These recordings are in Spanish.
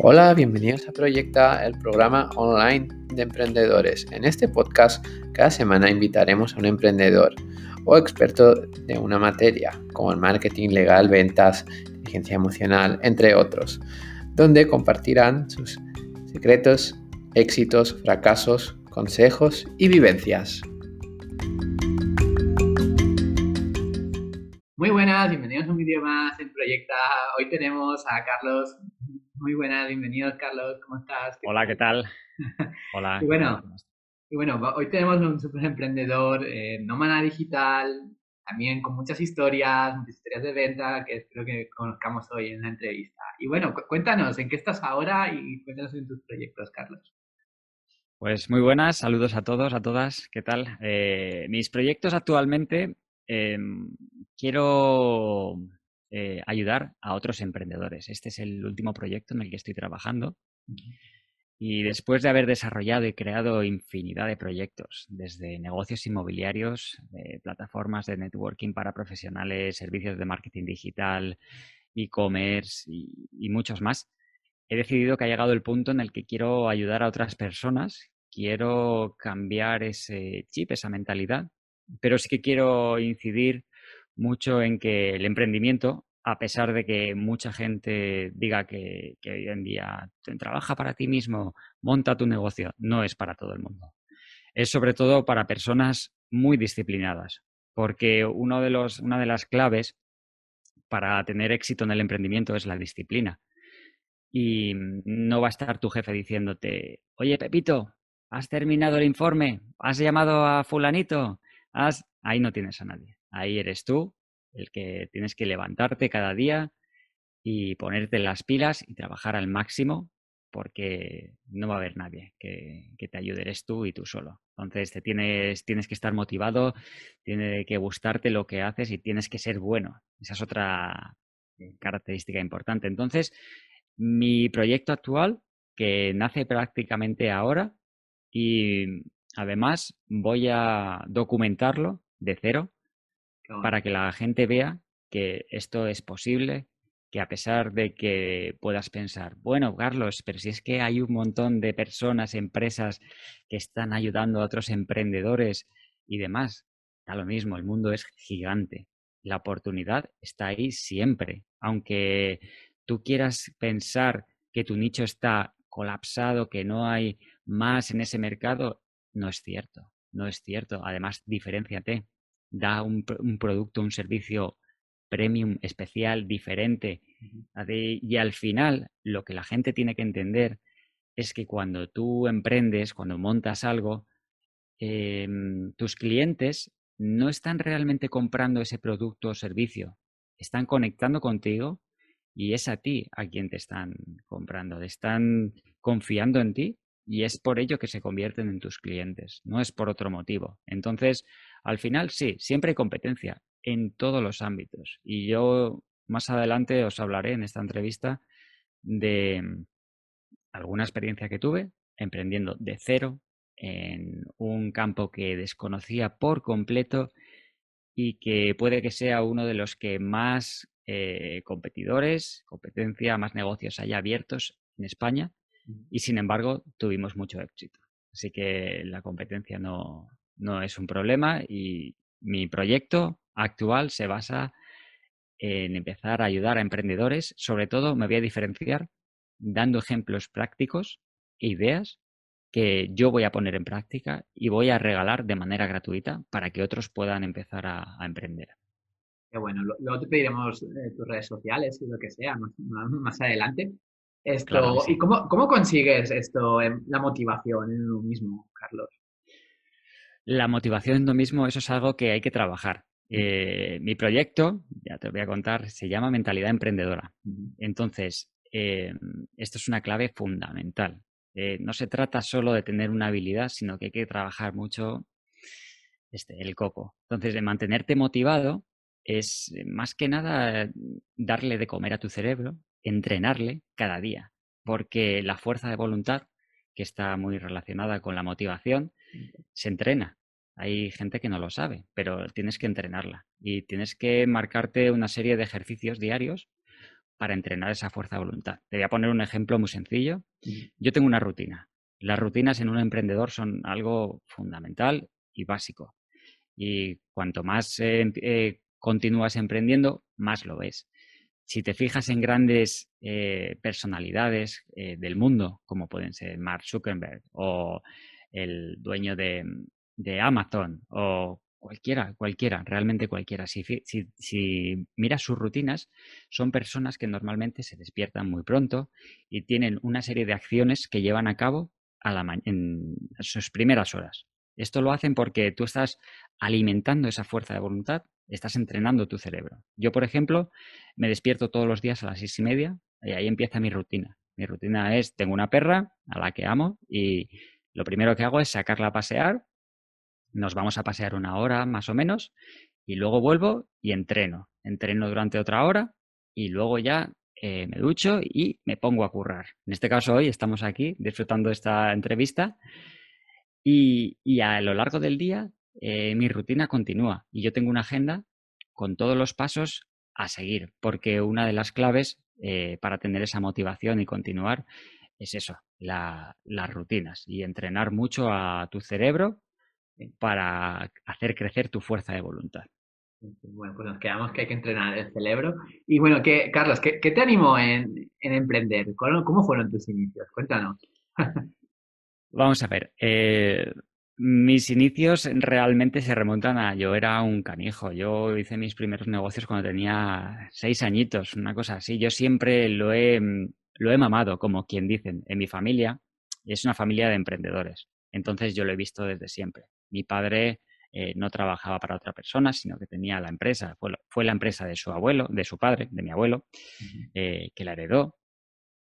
Hola, bienvenidos a Proyecta, el programa online de emprendedores. En este podcast, cada semana invitaremos a un emprendedor o experto de una materia, como el marketing legal, ventas, inteligencia emocional, entre otros, donde compartirán sus secretos, éxitos, fracasos, consejos y vivencias. Muy buenas, bienvenidos a un vídeo más en Proyecta. Hoy tenemos a Carlos muy buenas, bienvenidos Carlos, ¿cómo estás? Hola, ¿qué tal? Hola. y bueno, y bueno, hoy tenemos un super emprendedor, eh, nómada digital, también con muchas historias, muchas historias de venta que espero que conozcamos hoy en la entrevista. Y bueno, cuéntanos, ¿en qué estás ahora y cuéntanos en tus proyectos, Carlos? Pues muy buenas, saludos a todos, a todas, ¿qué tal? Eh, mis proyectos actualmente, em, quiero eh, ayudar a otros emprendedores. Este es el último proyecto en el que estoy trabajando. Y después de haber desarrollado y creado infinidad de proyectos, desde negocios inmobiliarios, eh, plataformas de networking para profesionales, servicios de marketing digital, e-commerce y, muchos más, he decidido que ha llegado el punto en el que quiero ayudar a otras personas, quiero cambiar ese chip, esa mentalidad, pero sí que quiero incidir mucho en que el emprendimiento, a pesar de que mucha gente diga que, hoy en día trabaja para ti mismo, monta tu negocio, no es para todo el mundo. Es sobre todo para personas muy disciplinadas, porque uno de los, una de las claves para tener éxito en el emprendimiento es la disciplina. Y no va a estar tu jefe diciéndote, oye Pepito, ¿has terminado el informe? ¿Has llamado a fulanito? ¿Has... Ahí no tienes a nadie. Ahí eres tú, el que tienes que levantarte cada día y ponerte las pilas y trabajar al máximo porque no va a haber nadie que, te ayude, eres tú y tú solo. Entonces te tienes, tienes que estar motivado, tiene que gustarte lo que haces y tienes que ser bueno. Esa es otra eh, característica importante. Entonces, mi proyecto actual, que nace prácticamente ahora y además voy a documentarlo de cero para que la gente vea que esto es posible, que a pesar de que puedas pensar, bueno, Carlos, pero si es que hay un montón de personas, empresas que están ayudando a otros emprendedores y demás, da lo mismo, el mundo es gigante. La oportunidad está ahí siempre. Aunque tú quieras pensar que tu nicho está colapsado, que no hay más en ese mercado, no es cierto, no es cierto. Además, diferenciate da un, producto, un servicio premium, especial, diferente. Y al final, lo que la gente tiene que entender es que cuando tú emprendes, cuando montas algo, em, tus clientes no están realmente comprando ese producto o servicio, están conectando contigo y es a ti a quien te están comprando, están confiando en ti y es por ello que se convierten en tus clientes, no es por otro motivo. Entonces, al final sí, siempre hay competencia en todos los ámbitos. Y yo más adelante os hablaré en esta entrevista de mm, alguna experiencia que tuve emprendiendo de cero en un campo que desconocía por completo y que puede que sea uno de los que más eh, competidores, competencia, más negocios haya abiertos en España y sin embargo tuvimos mucho éxito. Así que la competencia no, no es un problema y mi proyecto actual se basa en empezar a ayudar a emprendedores. Sobre todo me voy a diferenciar dando ejemplos prácticos e ideas que yo voy a poner en práctica y voy a regalar de manera gratuita para que otros puedan empezar a, emprender. Qué bueno, luego te pediremos eh, tus redes sociales y lo que sea más adelante. Esto, ¿Y cómo, consigues esto, la motivación en uno mismo, Carlos? La motivación en uno mismo, eso es algo que hay que trabajar. Eh, mi proyecto, ya te voy a contar, se llama Mentalidad Emprendedora. Entonces, eh, esto es una clave fundamental. Eh, no se trata solo de tener una habilidad, sino que hay que trabajar mucho este, el coco. Entonces, de mantenerte motivado es más que nada darle de comer a tu cerebro, entrenarle cada día, porque la fuerza de voluntad, que está muy relacionada con la motivación, se entrena. Hay gente que no lo sabe, pero tienes que entrenarla y tienes que marcarte una serie de ejercicios diarios para entrenar esa fuerza de voluntad. Te voy a poner un ejemplo muy sencillo. Yo tengo una rutina. Las rutinas en un emprendedor son algo fundamental y básico. Y cuanto más eh, eh, continúas emprendiendo, más lo ves. Si te fijas en grandes eh, personalidades del mundo, como pueden ser Mark Zuckerberg o el dueño de, de Amazon o Cualquiera, cualquiera, realmente cualquiera. Si, si, miras sus rutinas, son personas que normalmente se despiertan muy pronto y tienen una serie de acciones que llevan a cabo a la en sus primeras horas. Esto lo hacen porque tú estás alimentando esa fuerza de voluntad, estás entrenando tu cerebro. Yo, por ejemplo, me despierto todos los días a las seis y media y ahí empieza mi rutina. Mi rutina es, tengo una perra a la que amo y lo primero que hago es sacarla a pasear nos vamos a pasear una hora más o menos y luego vuelvo y entreno. Entreno durante otra hora y luego ya eh, me ducho y me pongo a currar. En este caso hoy estamos aquí disfrutando esta entrevista y, a lo largo del día eh, mi rutina continúa y yo tengo una agenda con todos los pasos a seguir, porque una de las claves eh, para tener esa motivación y continuar es eso, las rutinas y entrenar mucho a tu cerebro para hacer crecer tu fuerza de voluntad. Bueno, pues nos quedamos que hay que entrenar el cerebro. Y bueno, ¿qué, Carlos, ¿qué, te animó en, emprender? ¿Cómo fueron tus inicios? Cuéntanos. Vamos a ver. Eh, mis inicios realmente se remontan a yo era un canijo. Yo hice mis primeros negocios cuando tenía seis añitos, una cosa así. Yo siempre lo he, lo he mamado, como quien dicen, en mi familia. Es una familia de emprendedores. Entonces yo lo he visto desde siempre. Mi padre eh, no trabajaba para otra persona, sino que tenía la empresa, fue, la empresa de su abuelo, de su padre, de mi abuelo, eh, que la heredó,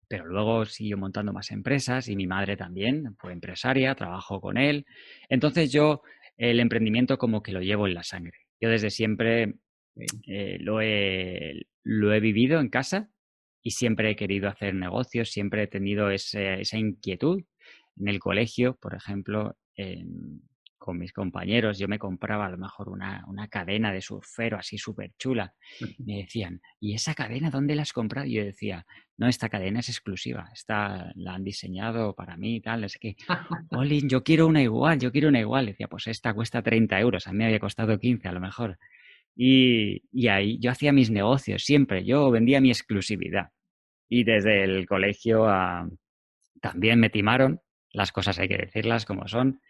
pero luego siguió montando más empresas y mi madre también fue empresaria, trabajó con él. Entonces yo el emprendimiento como que lo llevo en la sangre. Yo desde siempre eh, lo, he, lo he vivido en casa y siempre he querido hacer negocios, siempre he tenido esa inquietud. En el colegio, por ejemplo, con mis compañeros, yo me compraba a lo mejor una, cadena de surfero así súper chula. Me decían, ¿y esa cadena dónde la has comprado? Y yo decía, no, esta cadena es exclusiva, esta la han diseñado para mí y tal. Es que, Olin, yo quiero una igual, yo quiero una igual. decía, pues esta cuesta 30 euros, a mí me había costado 15 a lo mejor. Y, y ahí yo hacía mis negocios siempre, yo vendía mi exclusividad. Y desde el colegio también me timaron, las cosas hay que decirlas como son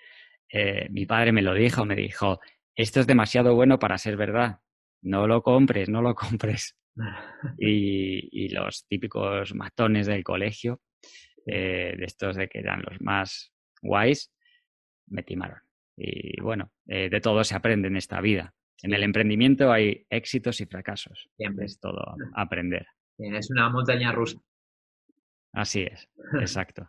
eh, mi padre me lo dijo, me dijo, esto es demasiado bueno para ser verdad, no lo compres, no lo compres. y, los típicos matones del colegio, eh, de estos de que eran los más guays, me timaron. Y bueno, eh, de todo se aprende en esta vida. En el emprendimiento hay éxitos y fracasos. Siempre es todo aprender. Es una montaña rusa. Así es, exacto.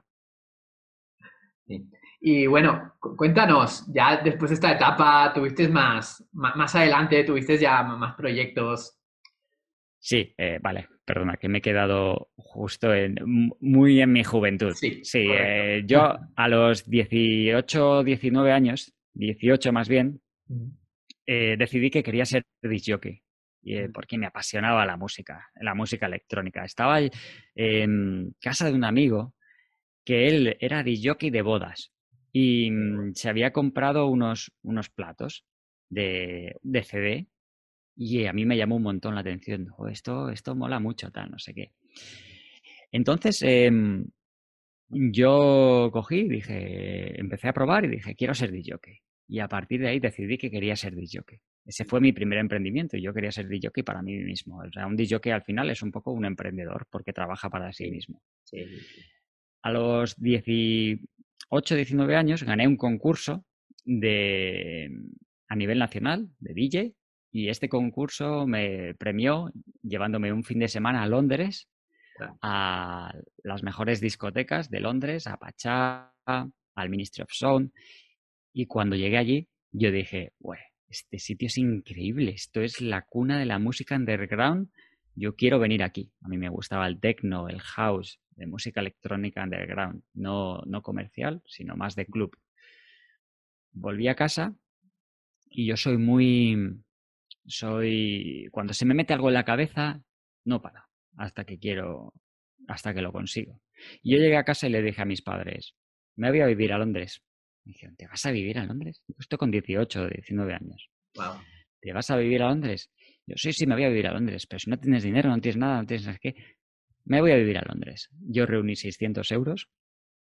Y bueno, cuéntanos, ya después de esta etapa, ¿tuviste más, más, adelante, tuviste ya más proyectos? Sí, eh, vale, perdona, que me he quedado justo en, muy en mi juventud. Sí, sí eh, yo a los 18, 19 años, 18 más bien, eh, decidí que quería ser disjockey. porque me apasionaba la música, la música electrónica. Estaba en casa de un amigo que él era disjockey de bodas y mm, se había comprado unos, unos platos de, de, CD y a mí me llamó un montón la atención. esto, esto mola mucho, tal, no sé qué. Entonces, em, yo cogí, dije, empecé a probar y dije, quiero ser DJ. Y a partir de ahí decidí que quería ser DJ. Ese fue mi primer emprendimiento y yo quería ser DJ para mí mismo. O sea, un DJ al final es un poco un emprendedor porque trabaja para sí mismo. A los 10, 8, 19 años gané un concurso de, a nivel nacional de DJ y este concurso me premió llevándome un fin de semana a Londres, a las mejores discotecas de Londres, a Pachá, al Ministry of Sound. Y cuando llegué allí, yo dije, este sitio es increíble, esto es la cuna de la música underground, yo quiero venir aquí. A mí me gustaba el techno, el house, de música electrónica underground, no, no comercial, sino más de club. Volví a casa y yo soy muy, soy, cuando se me mete algo en la cabeza, no para. hasta que quiero, hasta que lo consigo. Y yo llegué a casa y le dije a mis padres, me voy a vivir a Londres. Me dijeron, ¿te vas a vivir a Londres? Estoy con 18 o 19 años. ¿Te vas a vivir a Londres? Yo, sí, sí, me voy a vivir a Londres, pero si no tienes dinero, no tienes nada, no tienes qué, me voy a vivir a Londres. Yo reuní 600 euros,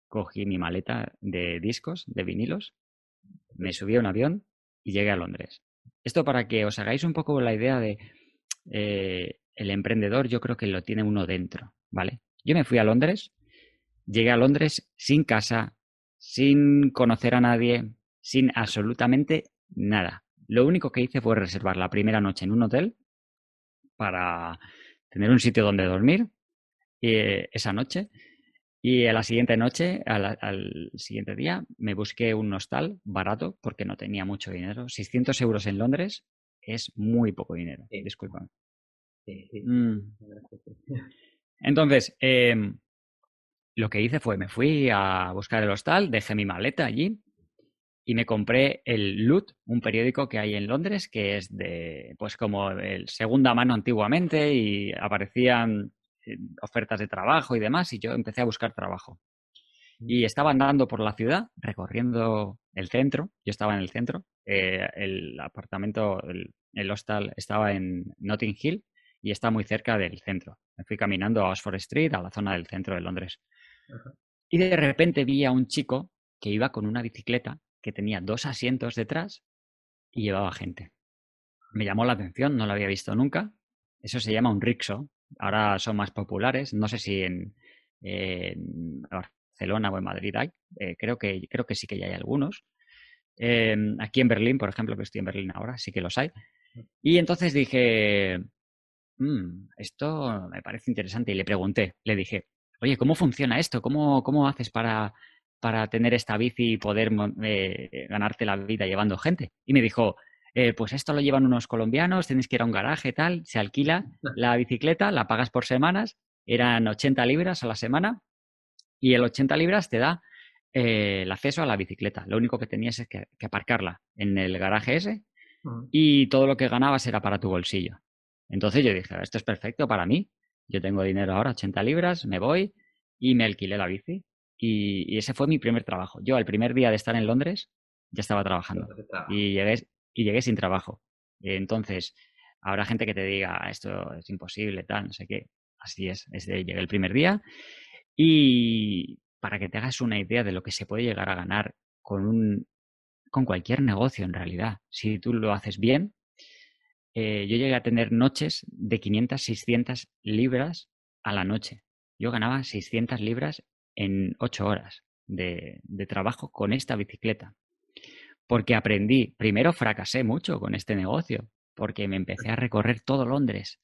cogí mi maleta de discos, de vinilos, me subí a un avión y llegué a Londres. Esto para que os hagáis un poco la idea de eh, el emprendedor, yo creo que lo tiene uno dentro, ¿vale? Yo me fui a Londres, llegué a Londres sin casa, sin conocer a nadie, sin absolutamente nada. Lo único que hice fue reservar la primera noche en un hotel para tener un sitio donde dormir eh, esa noche. Y a la siguiente noche, al, siguiente día, me busqué un hostal barato porque no tenía mucho dinero. 600 euros en Londres es muy poco dinero. Disculpa. Mm. Entonces, em, lo que hice fue, me fui a buscar el hostal, dejé mi maleta allí y me compré el Loot, un periódico que hay en Londres que es de, pues como el segunda mano antiguamente y aparecían eh, ofertas de trabajo y demás y yo empecé a buscar trabajo. Y estaba andando por la ciudad, recorriendo el centro, yo estaba en el centro, eh, el apartamento, el, hostal estaba en Notting Hill y está muy cerca del centro. Me fui caminando a Oxford Street, a la zona del centro de Londres. Y de repente vi a un chico que iba con una bicicleta que tenía dos asientos detrás y llevaba gente. Me llamó la atención, no lo había visto nunca. Eso se llama un rickshaw. Ahora son más populares. No sé si en, Barcelona o en Madrid hay. Eh, creo, que, creo que sí que ya hay algunos. Em, aquí en Berlín, por ejemplo, que estoy en Berlín ahora, sí que los hay. Y entonces dije, mm, esto me parece interesante y le pregunté, le dije, oye, ¿cómo funciona esto? ¿Cómo, cómo haces para, para tener esta bici y poder eh, ganarte la vida llevando gente? Y me dijo, eh, pues esto lo llevan unos colombianos, tienes que ir a un garaje, tal, se alquila la bicicleta, la pagas por semanas, eran 80 libras a la semana y el 80 libras te da eh, el acceso a la bicicleta. Lo único que tenías es que, que aparcarla en el garaje ese y todo lo que ganabas era para tu bolsillo. Entonces yo dije, esto es perfecto para mí, yo tengo dinero ahora, 80 libras, me voy y me alquilé la bici. Y, ese fue mi primer trabajo. Yo, al primer día de estar en Londres, ya estaba trabajando. Y llegué, y llegué sin trabajo. Entonces, habrá gente que te diga, esto es imposible, tal, no sé qué. Así es, llegué el primer día. Y para que te hagas una idea de lo que se puede llegar a ganar con, un, con cualquier negocio en realidad, si tú lo haces bien, eh, yo llegué a tener noches de 500, 600 libras a la noche. Yo ganaba 600 libras en 8 horas de, de trabajo con esta bicicleta. Porque aprendí, primero fracasé mucho con este negocio, porque me empecé a recorrer todo Londres.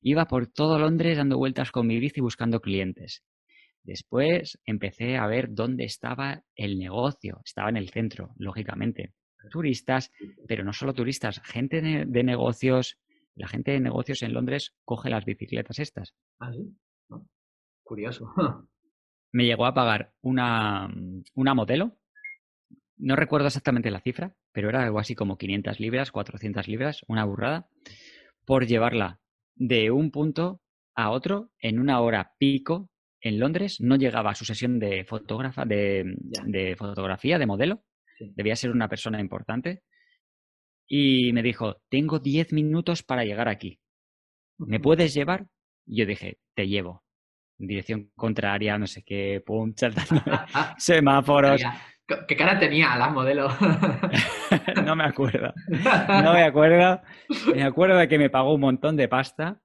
Iba por todo Londres dando vueltas con mi bici buscando clientes. Después empecé a ver dónde estaba el negocio. Estaba en el centro, lógicamente turistas, pero no solo turistas, gente de, negocios. La gente de negocios en Londres coge las bicicletas estas. Ah, sí. Curioso. Me llegó a pagar una, una modelo. No recuerdo exactamente la cifra, pero era algo así como 500 libras, 400 libras, una burrada, por llevarla de un punto a otro en una hora pico en Londres. No llegaba a su sesión de fotógrafa, de, de fotografía, de modelo, debía ser una persona importante. Y me dijo, tengo 10 minutos para llegar aquí. ¿Me puedes llevar? Y yo dije, te llevo. dirección contraria, no sé qué, pum, semáforos. ¿Qué cara tenía la modelo? no me acuerdo. No me acuerdo. Me acuerdo de que me pagó un montón de pasta,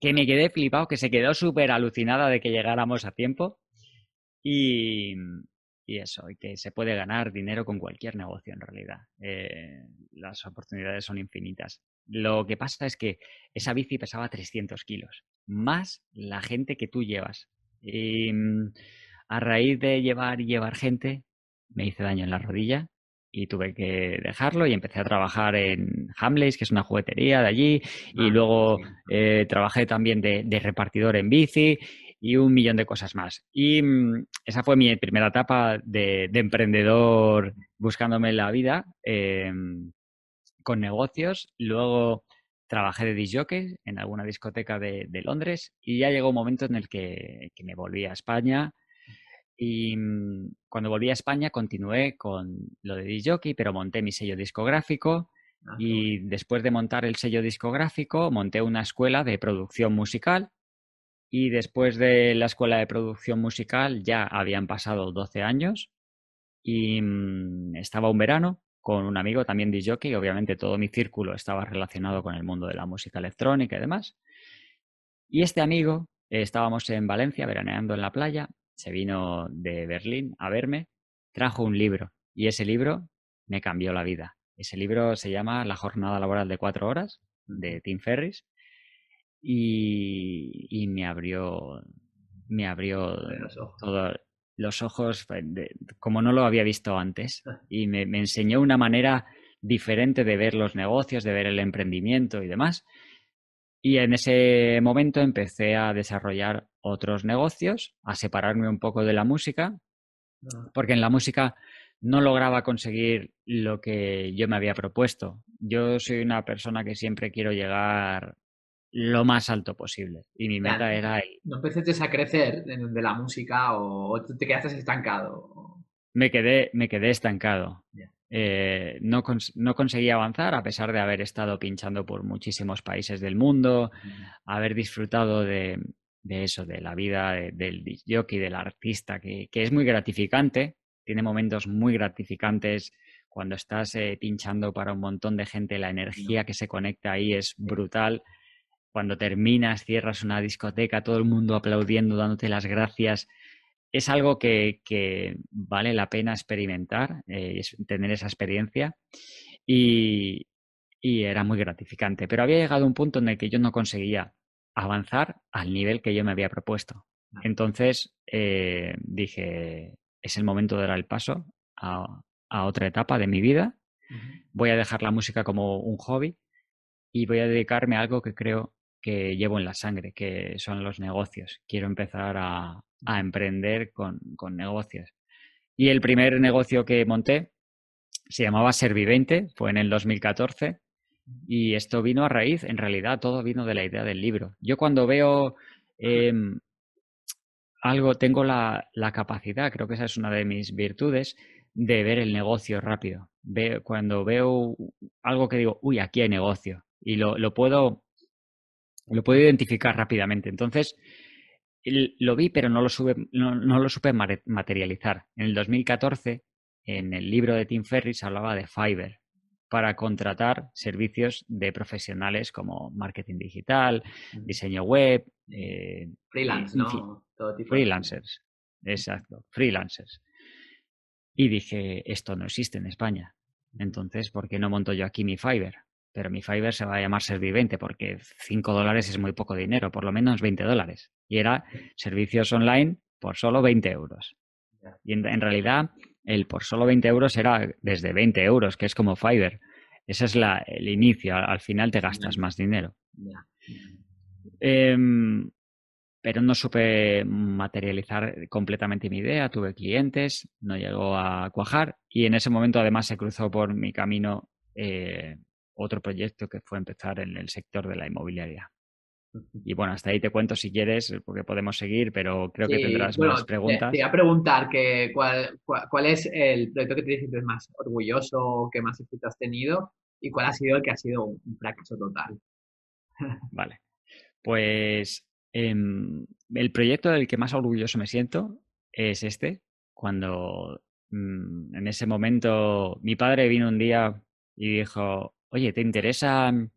que me quedé flipado, que se quedó súper alucinada de que llegáramos a tiempo. Y, y eso, y que se puede ganar dinero con cualquier negocio en realidad. Eh, las oportunidades son infinitas. Lo que pasa es que esa bici pesaba 300 kilos, más la gente que tú llevas. Y mm, a raíz de llevar y llevar gente, me hice daño en la rodilla y tuve que dejarlo y empecé a trabajar en Hamleys, que es una juguetería de allí, y ah, luego eh, trabajé también de, de, repartidor en bici y un millón de cosas más. Y mm, esa fue mi primera etapa de, emprendedor buscándome la vida em, con negocios. Luego trabajé de disjockey en alguna discoteca de, Londres y ya llegó un momento en el que, me volví a España y mm, cuando volví a España continué con lo de disjockey, pero monté mi sello discográfico ah, y después de montar el sello discográfico monté una escuela de producción musical y después de la escuela de producción musical ya habían pasado 12 años y mm, estaba un verano con un amigo también de jockey, obviamente todo mi círculo estaba relacionado con el mundo de la música electrónica y demás. Y este amigo, estábamos en Valencia veraneando en la playa, se vino de Berlín a verme, trajo un libro y ese libro me cambió la vida. Ese libro se llama La jornada laboral de cuatro horas de Tim Ferris y, me abrió me abrió todo, los ojos como no lo había visto antes ah. y me, enseñó una manera diferente de ver los negocios, de ver el emprendimiento y demás. Y en ese momento empecé a desarrollar otros negocios, a separarme un poco de la música, ah. porque en la música no lograba conseguir lo que yo me había propuesto. Yo soy una persona que siempre quiero llegar lo más alto posible. Y mi meta era... ¿No empezaste a crecer de la música o te quedaste estancado? Me quedé, me quedé estancado. Eh, no, no, conseguí avanzar a pesar de haber estado pinchando por muchísimos países del mundo, haber disfrutado de, eso, de la vida del jockey, del artista, que, es muy gratificante, tiene momentos muy gratificantes. Cuando estás eh, pinchando para un montón de gente, la energía que se conecta ahí es brutal cuando terminas, cierras una discoteca, todo el mundo aplaudiendo, dándote las gracias. Es algo que, vale la pena experimentar, eh, tener esa experiencia y, era muy gratificante. Pero había llegado un punto en el que yo no conseguía avanzar al nivel que yo me había propuesto. Entonces eh, dije, es el momento de dar el paso a, otra etapa de mi vida. Voy a dejar la música como un hobby y voy a dedicarme a algo que creo que llevo en la sangre, que son los negocios. Quiero empezar a, emprender con, negocios. Y el primer negocio que monté se llamaba Servivente, fue en el 2014. Y esto vino a raíz, en realidad todo vino de la idea del libro. Yo cuando veo em, algo, tengo la, capacidad, creo que esa es una de mis virtudes, de ver el negocio rápido. cuando veo algo que digo, uy, aquí hay negocio. Y lo, lo puedo lo puedo identificar rápidamente. Entonces, lo vi, pero no lo, no, lo supe materializar. En el 2014, en el libro de Tim Ferris, hablaba de Fiverr para contratar servicios de profesionales como marketing digital, diseño web. Eh, Freelance, ¿no? freelancers, exacto, freelancers. Y dije, esto no existe en España. Entonces, ¿por qué no monto yo aquí mi Fiverr? Pero mi Fiverr se va a llamar Servivente porque 5 dólares es muy poco dinero, por lo menos 20 dólares. Y era servicios online por solo 20 euros. Y en, realidad el por solo 20 euros era desde 20 euros, que es como Fiverr. Ese es la, el inicio, al, final te gastas más dinero. Em, pero no supe materializar completamente mi idea, tuve clientes, no llegó a cuajar y en ese momento además se cruzó por mi camino eh, otro proyecto que fue empezar en el sector de la inmobiliaria. Y bueno, hasta ahí te cuento si quieres, porque podemos seguir, pero creo que tendrás más preguntas. Te, voy a preguntar que, cuál, cuál, es el proyecto que te sientes más orgulloso, que más éxito has tenido y cuál ha sido el que ha sido un fracaso total. Vale. Pues em, el proyecto del que más orgulloso me siento es este, cuando mm, en ese momento mi padre vino un día y dijo, oye, ¿te interesan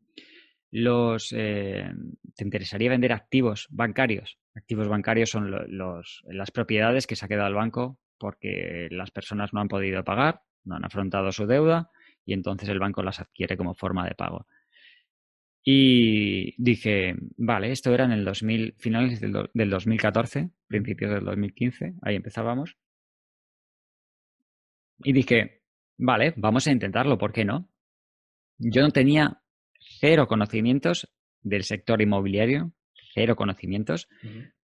los, eh, te interesaría vender activos bancarios? Activos bancarios son las propiedades que se ha quedado el banco porque las personas no han podido pagar, no han afrontado su deuda y entonces el banco las adquiere como forma de pago. Y dije, vale, esto era en el 2000, finales del, del 2014, principios del 2015, ahí empezábamos. Y dije, vale, vamos a intentarlo, ¿por qué no? Yo no tenía cero conocimientos del sector inmobiliario, cero conocimientos,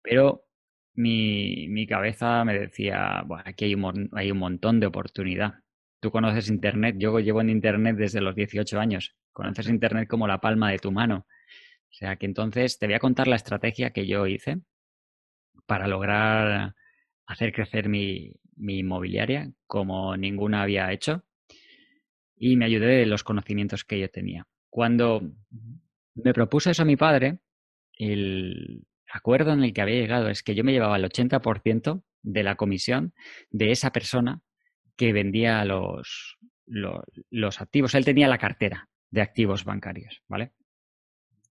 pero mi, mi, cabeza me decía, bueno, aquí hay un, hay un montón de oportunidad. Tú conoces Internet, yo llevo en Internet desde los 18 años. conoces Internet como la palma de tu mano. O sea que entonces te voy a contar la estrategia que yo hice para lograr hacer crecer mi, inmobiliaria como ninguna había hecho y me ayudé de los conocimientos que yo tenía. Cuando me propuso eso a mi padre, el acuerdo en el que había llegado es que yo me llevaba el 80% de la comisión de esa persona que vendía los, los, activos. Él tenía la cartera de activos bancarios, ¿vale?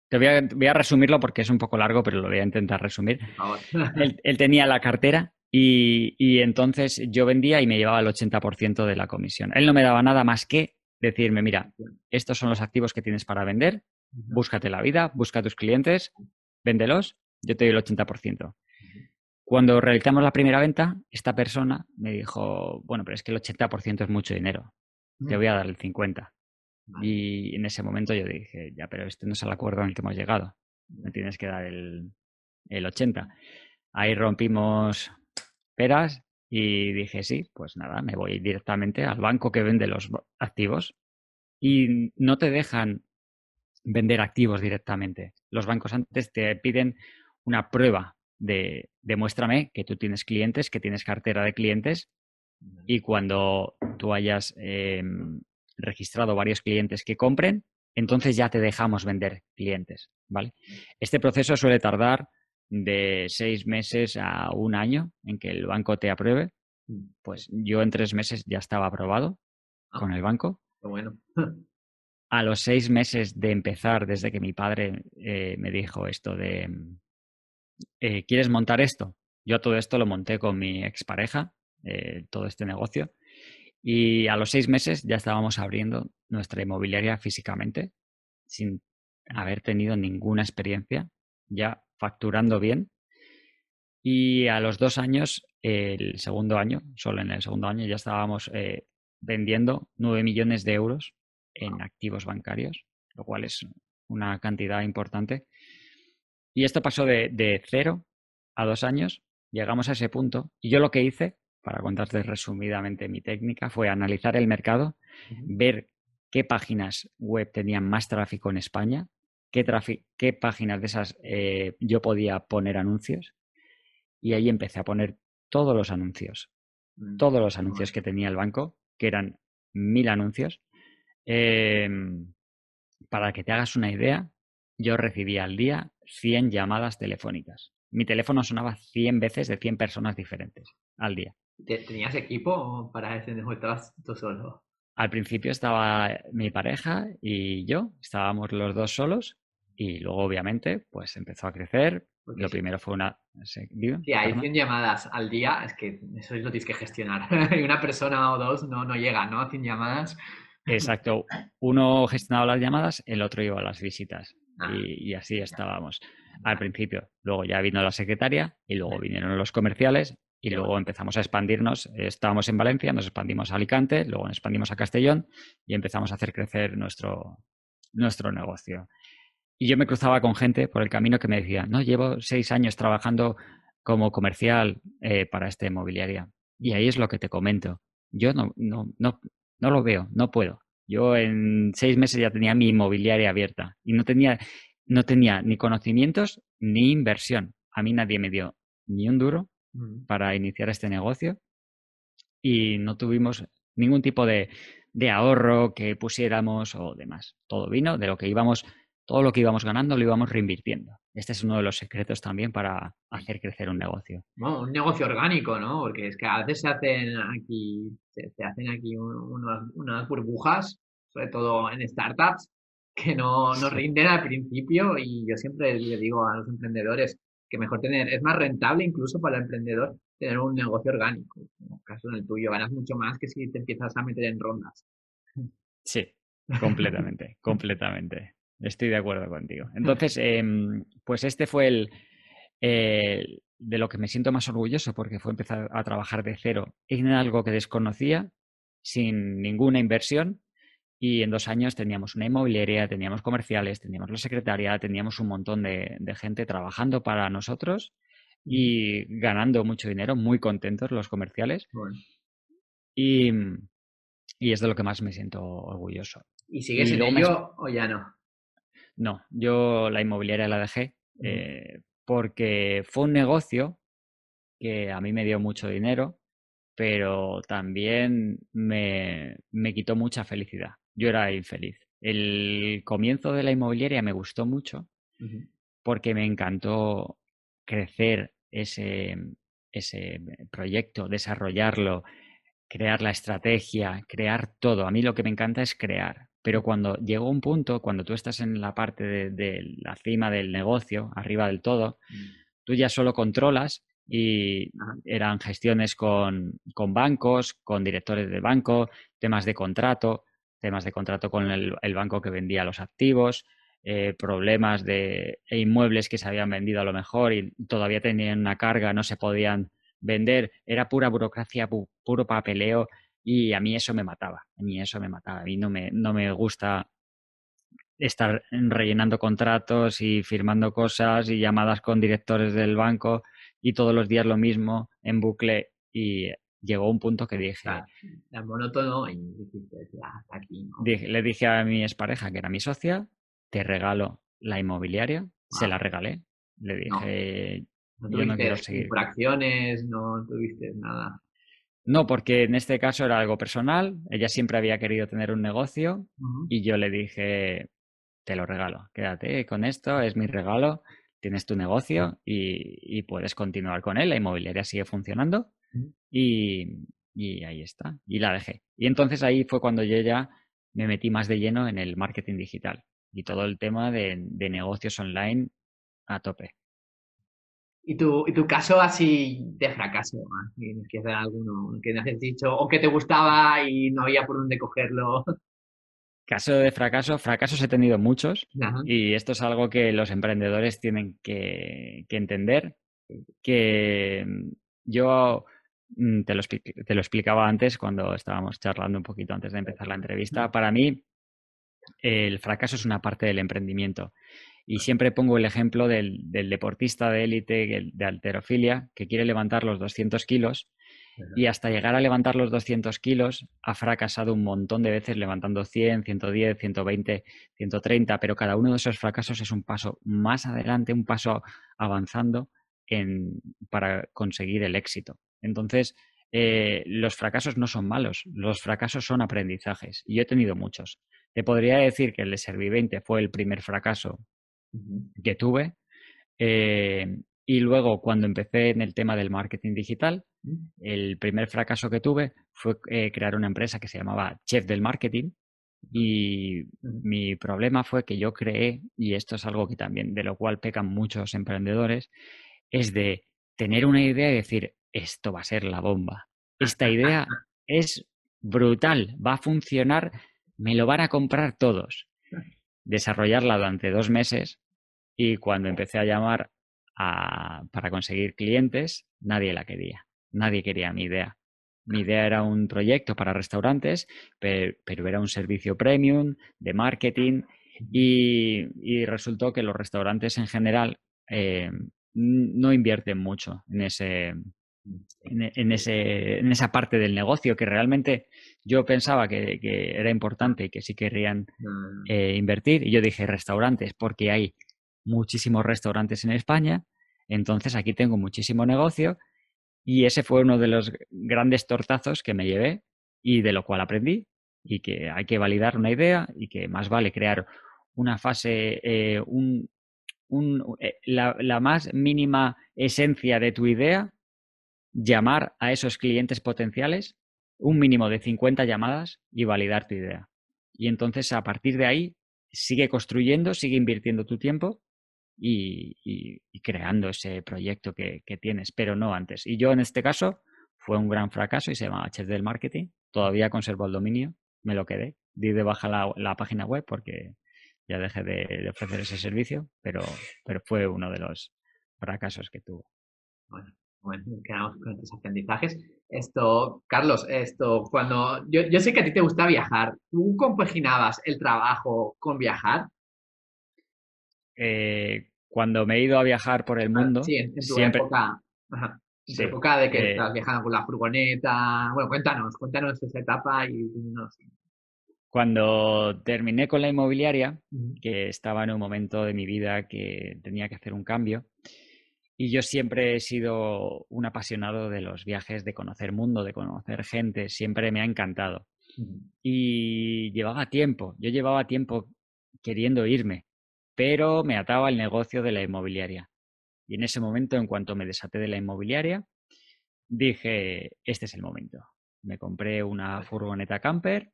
Te voy a, voy a, resumirlo porque es un poco largo, pero lo voy a intentar resumir. él, tenía la cartera y, y, entonces yo vendía y me llevaba el 80% de la comisión. Él no me daba nada más que decirme, mira, estos son los activos que tienes para vender, búscate la vida, busca a tus clientes, véndelos, yo te doy el 80%. Cuando realizamos la primera venta, esta persona me dijo, bueno, pero es que el 80% es mucho dinero, te voy a dar el 50%. Y en ese momento yo dije, ya, pero este no es el acuerdo en el que hemos llegado, me tienes que dar el, el 80%. Ahí rompimos peras y dije, sí, pues nada, me voy directamente al banco que vende los activos y no te dejan vender activos directamente. Los bancos antes te piden una prueba de demuéstrame que tú tienes clientes, que tienes cartera de clientes y cuando tú hayas em, registrado varios clientes que compren, entonces ya te dejamos vender clientes, ¿vale? Este proceso suele tardar de seis meses a un año en que el banco te apruebe. Pues yo en tres meses ya estaba aprobado ah. con el banco. bueno. a los seis meses de empezar, desde que mi padre eh, me dijo esto de eh, ¿quieres montar esto? Yo todo esto lo monté con mi expareja, eh, todo este negocio, y a los seis meses ya estábamos abriendo nuestra inmobiliaria físicamente, sin haber tenido ninguna experiencia, ya facturando bien. Y a los dos años, el segundo año, solo en el segundo año, ya estábamos eh, vendiendo nueve millones de euros en activos bancarios, lo cual es una cantidad importante. Y esto pasó de, cero a dos años, llegamos a ese punto, y yo lo que hice, para contarte resumidamente mi técnica, fue analizar el mercado, ver qué páginas web tenían más tráfico en España, qué, qué páginas de esas eh, yo podía poner anuncios, y ahí empecé a poner todos los anuncios, mm, todos los anuncios que tenía el banco, que eran mil anuncios. Em, para que te hagas una idea, yo recibía al día 100 llamadas telefónicas. Mi teléfono sonaba 100 veces de 100 personas diferentes al día. ¿Tenías equipo para ese negocio? ¿Estabas tú solo? Al principio estaba mi pareja y yo, estábamos los dos solos y luego obviamente pues empezó a crecer. lo primero fue una... Sí, hay 100 llamadas al día, es que eso lo tienes que gestionar. y una persona o dos no, no llega, ¿no? 100 llamadas. Exacto. Uno gestionaba las llamadas, el otro iba a las visitas. Ah. Y, así estábamos al principio. Luego ya vino la secretaria y luego vinieron los comerciales y luego empezamos a expandirnos. Estábamos en Valencia, nos expandimos a Alicante, luego nos expandimos a Castellón y empezamos a hacer crecer nuestro, nuestro negocio. Y yo me cruzaba con gente por el camino que me decía, no, llevo seis años trabajando como comercial eh, para esta inmobiliaria. Y ahí es lo que te comento. Yo no, no, no, no lo veo, no puedo. Yo en seis meses ya tenía mi inmobiliaria abierta y no tenía, no tenía ni conocimientos ni inversión. A mí nadie me dio ni un duro para iniciar este negocio y no tuvimos ningún tipo de, de ahorro que pusiéramos o demás. Todo vino de lo que íbamos, todo lo que íbamos ganando lo íbamos reinvirtiendo. Este es uno de los secretos también para hacer crecer un negocio. un negocio orgánico, ¿no? Porque es que a veces se hacen aquí, se, hacen aquí unas, burbujas, sobre todo en startups, que no, no rinden al principio y yo siempre le digo a los emprendedores que mejor tener, es más rentable incluso para el emprendedor tener un negocio orgánico. En el caso en el tuyo, ganas mucho más que si te empiezas a meter en rondas. Sí, completamente, completamente. Estoy de acuerdo contigo. Entonces, em, pues este fue el, de lo que me siento más orgulloso porque fue empezar a trabajar de cero en algo que desconocía, sin ninguna inversión. Y en dos años teníamos una inmobiliaria, teníamos comerciales, teníamos la secretaria, teníamos un montón de, gente trabajando para nosotros y ganando mucho dinero, muy contentos los comerciales. Y, y es de lo que más me siento orgulloso. ¿Y sigues en ello o ya no? No, yo la inmobiliaria la dejé eh, porque fue un negocio que a mí me dio mucho dinero, pero también me, me quitó mucha felicidad. Yo era infeliz. El comienzo de la inmobiliaria me gustó mucho porque me encantó crecer ese, ese proyecto, desarrollarlo, crear la estrategia, crear todo. A mí lo que me encanta es crear. Pero cuando llegó un punto, cuando tú estás en la parte de, la cima del negocio, arriba del todo, mm. tú ya solo controlas y eran gestiones con, con, bancos, con directores de banco, temas de contrato, temas de contrato con el, banco que vendía los activos, eh, problemas de e inmuebles que se habían vendido a lo mejor y todavía tenían una carga, no se podían vender, era pura burocracia, puro papeleo y a mí eso me mataba, a mí eso me mataba, a mí no me, no me gusta estar rellenando contratos y firmando cosas y llamadas con directores del banco y todos los días lo mismo en bucle y llegó un punto que dije... La monótono y aquí. le dije a mi expareja, que era mi socia, te regalo la inmobiliaria, se ah. la regalé. Le dije, yo no quiero seguir. acciones, no tuviste nada. No, porque en este caso era algo personal. Ella siempre había querido tener un negocio y yo le dije, te lo regalo, quédate con esto, es mi regalo, tienes tu negocio y, puedes continuar con él. La inmobiliaria sigue funcionando y, ahí está. Y la dejé. Y entonces ahí fue cuando yo ya me metí más de lleno en el marketing digital y todo el tema de negocios online a tope. ¿Y tu, y tu caso así de fracaso? ¿Tienes que hacer alguno que no has dicho o que te gustaba y no había por dónde cogerlo? Caso de fracaso, fracasos he tenido muchos y esto es algo que los emprendedores tienen que, entender, que mm, yo mm, te lo, te lo, explicaba antes cuando estábamos charlando un poquito antes de empezar la entrevista. Para mí, el fracaso es una parte del emprendimiento y siempre pongo el ejemplo del, deportista de élite de alterofilia que quiere levantar los 200 kilos y hasta llegar a levantar los 200 kilos ha fracasado un montón de veces levantando 100, 110, 120, 130, pero cada uno de esos fracasos es un paso más adelante, un paso avanzando en, para conseguir el éxito. Entonces, eh, los fracasos no son malos, los fracasos son aprendizajes y yo he tenido muchos. Te podría decir que el de Servi20 fue el primer fracaso que tuve. Eh, y luego, cuando empecé en el tema del marketing digital, el primer fracaso que tuve fue eh, crear una empresa que se llamaba Chef del Marketing. Y mi problema fue que yo creé, y esto es algo que también de lo cual pecan muchos emprendedores, es de tener una idea y decir, esto va a ser la bomba. Esta idea es brutal, va a funcionar, me lo van a comprar todos. Desarrollarla durante dos meses y cuando empecé a llamar para conseguir clientes, nadie la quería. Nadie quería mi idea. Mi idea era un proyecto para restaurantes, pero, era un servicio premium de marketing y, resultó que los restaurantes en general eh, no invierten mucho en ese, en, ese, en esa parte del negocio que realmente yo pensaba que, era importante y que sí querrían mm. eh, invertir. Y yo dije restaurantes porque hay muchísimos restaurantes en España, entonces aquí tengo muchísimo negocio y ese fue uno de los grandes tortazos que me llevé y de lo cual aprendí y que hay que validar una idea y que más vale crear una fase, eh, un, eh, la, la más mínima esencia de tu idea, llamar a esos clientes potenciales, un mínimo de 50 llamadas y validar tu idea. Y entonces a partir de ahí sigue construyendo, sigue invirtiendo tu tiempo y, creando ese proyecto que, tienes, pero no antes. Y yo en este caso fue un gran fracaso y se llama Chef del Marketing. Todavía conservo el dominio, me lo quedé. Di de baja la, página web porque ya dejé de, ofrecer ese servicio, pero, pero fue uno de los fracasos que tuvo. Bueno, bueno, quedamos con estos aprendizajes. Esto, Carlos, esto, cuando yo, yo sé que a ti te gusta viajar, ¿tú compaginabas el trabajo con viajar? Eh, cuando me he ido a viajar por el ah, mundo, sí, en tu siempre... época, en tu época de que eh, estás viajando con la furgoneta. Bueno, cuéntanos, cuéntanos esa etapa y no Cuando terminé con la inmobiliaria, que estaba en un momento de mi vida que tenía que hacer un cambio, y yo siempre he sido un apasionado de los viajes, de conocer mundo, de conocer gente, siempre me ha encantado. Y llevaba tiempo, yo llevaba tiempo queriendo irme, pero me ataba el negocio de la inmobiliaria. Y en ese momento, en cuanto me desaté de la inmobiliaria, dije, este es el momento. Me compré una furgoneta camper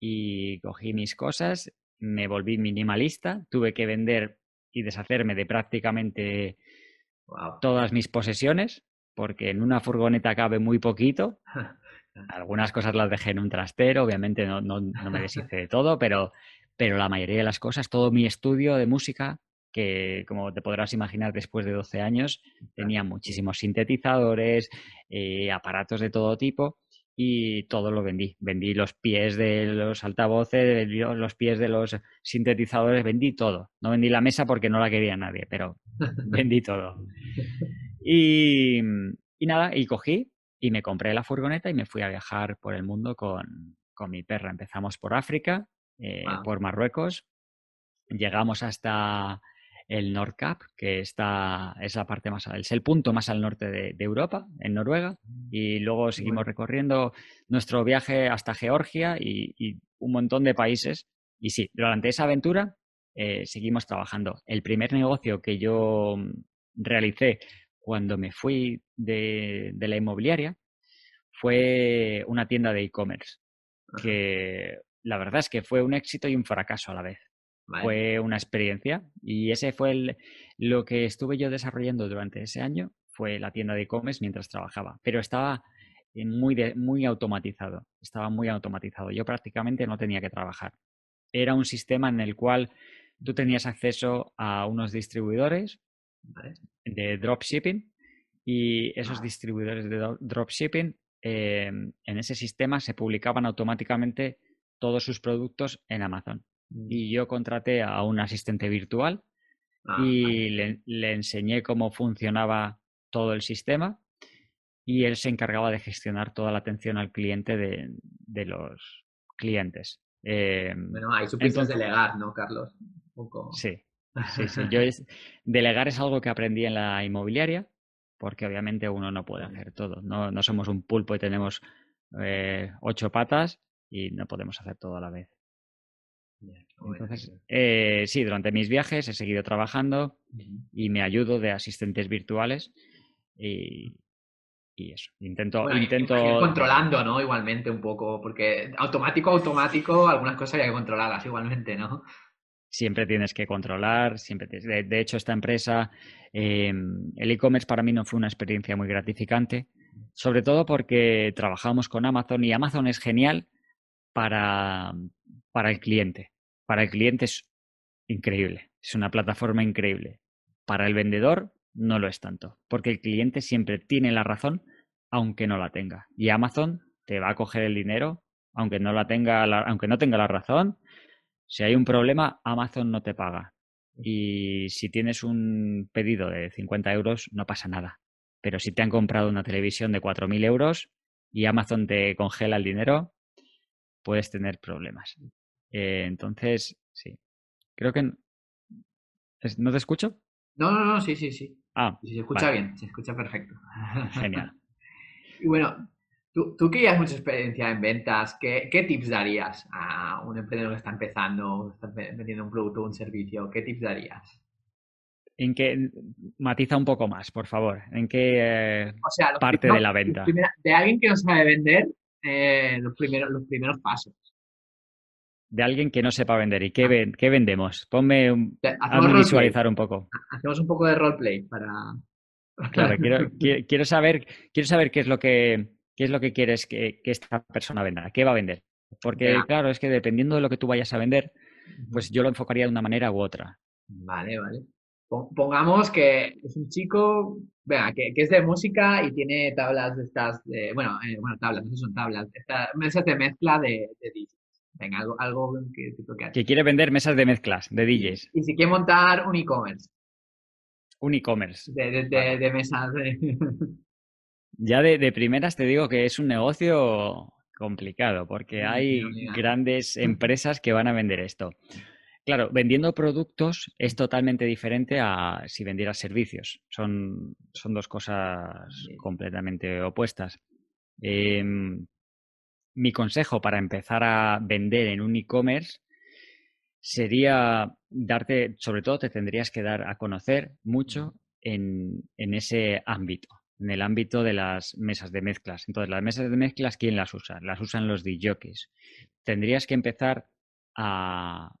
y cogí mis cosas, me volví minimalista, tuve que vender y deshacerme de prácticamente todas mis posesiones, porque en una furgoneta cabe muy poquito. Algunas cosas las dejé en un trastero, obviamente no, no, no me deshice de todo, pero, pero la mayoría de las cosas, todo mi estudio de música, que como te podrás imaginar después de 12 años, tenía muchísimos sintetizadores, eh, aparatos de todo tipo y todo lo vendí. Vendí los pies de los altavoces, vendí los pies de los sintetizadores, vendí todo. No vendí la mesa porque no la quería nadie, pero vendí todo. Y, y, nada, y cogí y me compré la furgoneta y me fui a viajar por el mundo con, con mi perra. Empezamos por África, eh, por Marruecos, llegamos hasta el Nordkap, que está, es la parte más, es el punto más al norte de, Europa, en Noruega, mm. y luego seguimos recorriendo nuestro viaje hasta Georgia y, un montón de países. Y sí, durante esa aventura eh, seguimos trabajando. El primer negocio que yo mm, realicé cuando me fui de, de la inmobiliaria fue una tienda de e-commerce, que la verdad es que fue un éxito y un fracaso a la vez. Fue una experiencia y ese fue el, lo que estuve yo desarrollando durante ese año, fue la tienda de e-commerce mientras trabajaba, pero estaba muy, muy automatizado, estaba muy automatizado. Yo prácticamente no tenía que trabajar. Era un sistema en el cual tú tenías acceso a unos distribuidores de dropshipping y esos distribuidores de dropshipping em, en ese sistema se publicaban automáticamente todos sus productos en Amazon. Mm. y yo contraté a un asistente virtual ah, y le, enseñé cómo funcionaba todo el sistema y él se encargaba de gestionar toda la atención al cliente de, los clientes. Em, bueno, ahí supiste delegar, ¿no, Carlos? Sí, sí, sí. Yo delegar es algo que aprendí en la inmobiliaria, porque obviamente uno no puede hacer todo. No, no somos un pulpo y tenemos eh, ocho patas y no podemos hacer todo a la vez. Entonces, eh, sí, durante mis viajes he seguido trabajando y me ayudo de asistentes virtuales y, eso. Intento, intento controlando, ¿no? Igualmente un poco, porque automático, automático, algunas cosas hay que controlarlas igualmente, ¿no? Siempre tienes que controlar, siempre de, hecho, esta empresa, em, el e-commerce para mí no fue una experiencia muy gratificante, sobre todo porque trabajamos con Amazon y Amazon es genial para, para el cliente. Para el cliente es increíble, es una plataforma increíble. Para el vendedor no lo es tanto, porque el cliente siempre tiene la razón, aunque no la tenga. Y Amazon te va a coger el dinero, aunque no la tenga, aunque no tenga la razón. Si hay un problema, Amazon no te paga. Y si tienes un pedido de 50 euros, no pasa nada. Pero si te han comprado una televisión de 4.000 euros y Amazon te congela el dinero, puedes tener problemas. Eh, entonces, sí. Creo que... ¿No te escucho? No, no, no, sí, sí, sí. Ah, se escucha bien, se escucha perfecto. Genial. y bueno, tú, tú que ya has mucha experiencia en ventas, ¿qué, ¿qué, tips darías a un emprendedor que está empezando, está vendiendo un producto o un servicio? ¿Qué tips darías? ¿En qué matiza un poco más, por favor? ¿En qué eh, parte de la venta? de alguien que no sabe vender, eh, los, primeros, los primeros pasos. De alguien que no sepa vender. ¿Y qué, ah. qué vendemos? Ponme un, visualizar un poco. Hacemos un poco de roleplay para. Claro, quiero, quiero, saber, quiero saber qué es lo que, qué es lo que quieres que, esta persona venda. ¿Qué va a vender? Porque, claro, es que dependiendo de lo que tú vayas a vender, pues yo lo enfocaría de una manera u otra. Vale, vale. Pongamos que es un chico, venga, que, es de música y tiene tablas de estas, de, bueno, eh, bueno, tablas, no son tablas, mesas de mezcla de, DJs. Venga, algo, algo que, que, que quiere vender mesas de mezclas de DJs. Y, si quiere montar un e-commerce. Un e-commerce. De, de, mesas. Ya de, primeras te digo que es un negocio complicado porque hay grandes empresas que van a vender esto. Claro, vendiendo productos es totalmente diferente a si vendieras servicios. Son, son dos cosas completamente opuestas. Em, mi consejo para empezar a vender en un e-commerce sería darte, sobre todo te tendrías que dar a conocer mucho en, ese ámbito, en el ámbito de las mesas de mezclas. Entonces, las mesas de mezclas, ¿quién las usa? Las usan los DJs. Tendrías que empezar a,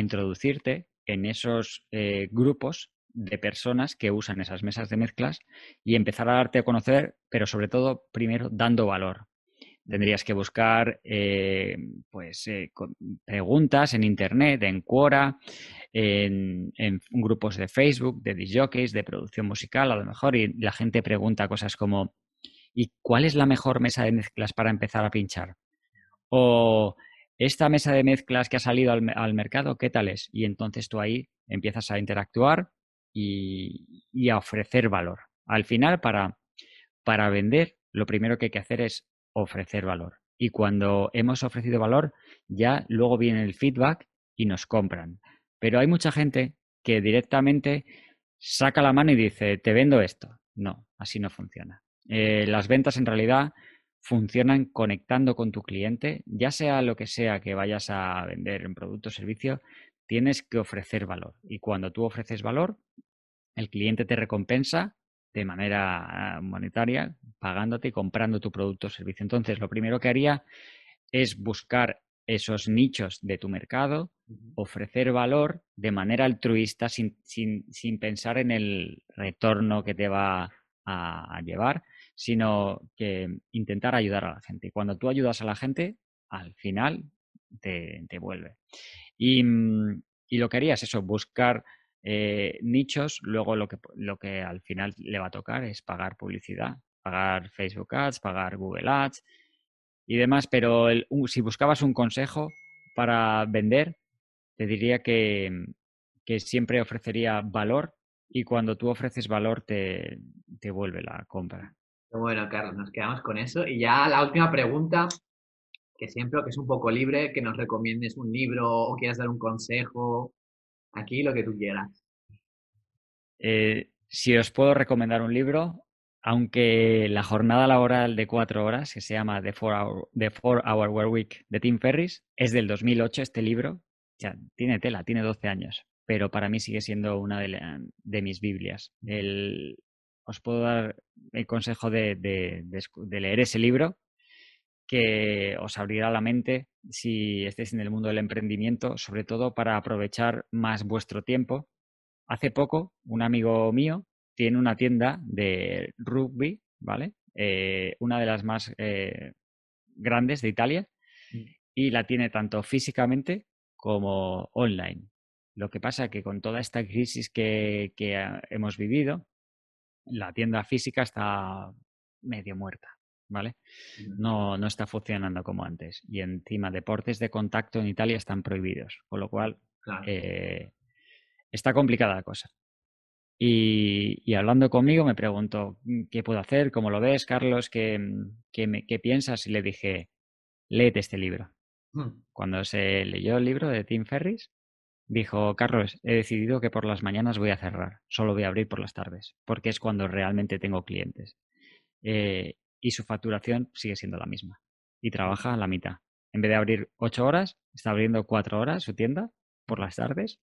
introducirte en esos eh, grupos de personas que usan esas mesas de mezclas y empezar a darte a conocer, pero sobre todo, primero, dando valor. Tendrías que buscar eh, pues, eh, preguntas en Internet, en Quora, en, grupos de Facebook, de disjockeys, de producción musical, a lo mejor, y la gente pregunta cosas como ¿y cuál es la mejor mesa de mezclas para empezar a pinchar? O esta mesa de mezclas que ha salido al, mercado, ¿qué tal es? Y entonces tú ahí empiezas a interactuar y, a ofrecer valor. Al final, para, para vender, lo primero que hay que hacer es ofrecer valor. Y cuando hemos ofrecido valor, ya luego viene el feedback y nos compran. Pero hay mucha gente que directamente saca la mano y dice, te vendo esto. No, así no funciona. Eh, las ventas en realidad funcionan conectando con tu cliente, ya sea lo que sea que vayas a vender en producto o servicio, tienes que ofrecer valor. Y cuando tú ofreces valor, el cliente te recompensa de manera monetaria, pagándote y comprando tu producto o servicio. Entonces, lo primero que haría es buscar esos nichos de tu mercado, ofrecer valor de manera altruista sin, sin, pensar en el retorno que te va a, llevar, sino que intentar ayudar a la gente. Cuando tú ayudas a la gente, al final te, te vuelve. Y, mm, y, lo que haría es eso, buscar eh, nichos, luego lo que, lo que al final le va a tocar es pagar publicidad, pagar Facebook Ads, pagar Google Ads y demás, pero si buscabas un consejo para vender, te diría que, que, siempre ofrecería valor y cuando tú ofreces valor te, te vuelve la compra. Bueno, Carlos, nos quedamos con eso. Y ya la última pregunta, que siempre que es un poco libre, que nos recomiendes un libro o quieras dar un consejo Aquí lo que tú quieras. Eh, si os puedo recomendar un libro, aunque la jornada laboral de cuatro horas, que se llama The Four Hour, The Four Hour Work Week de Tim Ferris, es del 2008 este libro. Ya, tiene tela, tiene 12 años, pero para mí sigue siendo una de, mis Biblias. Os puedo dar el consejo de, de leer ese libro que os abrirá la mente si estáis en el mundo del emprendimiento, sobre todo para aprovechar más vuestro tiempo. Hace poco, un amigo mío tiene una tienda de rugby, ¿vale? Eh, una de las más eh, grandes de Italia mm. y la tiene tanto físicamente como online. Lo que pasa es que con toda esta crisis que hemos vivido, la tienda física está medio muerta. ¿vale? No, no está funcionando como antes. Y encima, deportes de contacto en Italia están prohibidos, con lo cual eh, está complicada la cosa. Y, hablando conmigo me preguntó, mm, ¿qué puedo hacer? ¿Cómo lo ves, Carlos? ¿Qué, qué, piensas? Y le dije, léete este libro. Hmm. Cuando se leyó el libro de Tim Ferris, dijo, Carlos, he decidido que por las mañanas voy a cerrar, solo voy a abrir por las tardes, porque es cuando realmente tengo clientes. Eh, y su facturación sigue siendo la misma. Y trabaja a la mitad. En vez de abrir ocho horas, está abriendo cuatro horas su tienda por las tardes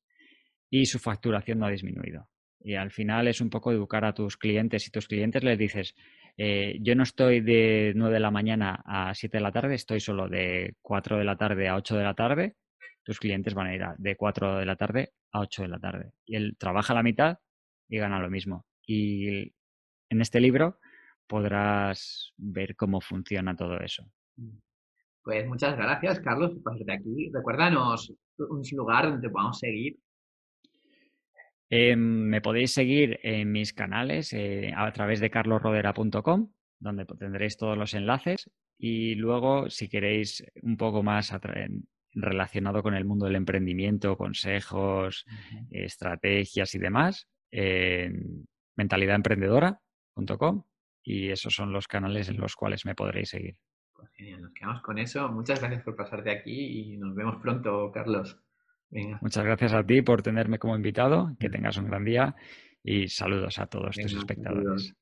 y su facturación no ha disminuido. Y al final es un poco educar a tus clientes. y tus clientes les dices, eh, yo no estoy de 9 de la mañana a 7 de la tarde, estoy solo de 4 de la tarde a 8 de la tarde, tus clientes van a ir de 4 de la tarde a 8 de la tarde. Y él trabaja a la mitad y gana lo mismo. Y en este libro podrás ver cómo funciona todo eso. Mm. Pues muchas gracias, Carlos, por pasarte aquí. Recuérdanos un lugar donde te podamos seguir. Em, me podéis seguir en mis canales eh, a través de carlosrodera.com, donde tendréis todos los enlaces. Y luego, si queréis un poco más relacionado con el mundo del emprendimiento, consejos, estrategias y demás, en mentalidademprendedora.com y esos son los canales en los cuales me podréis seguir. Pues genial, nos quedamos con eso. Muchas gracias por pasarte aquí y nos vemos pronto, Carlos. Muchas gracias a ti por tenerme como invitado. Que tengas un gran día y saludos a todos tus espectadores.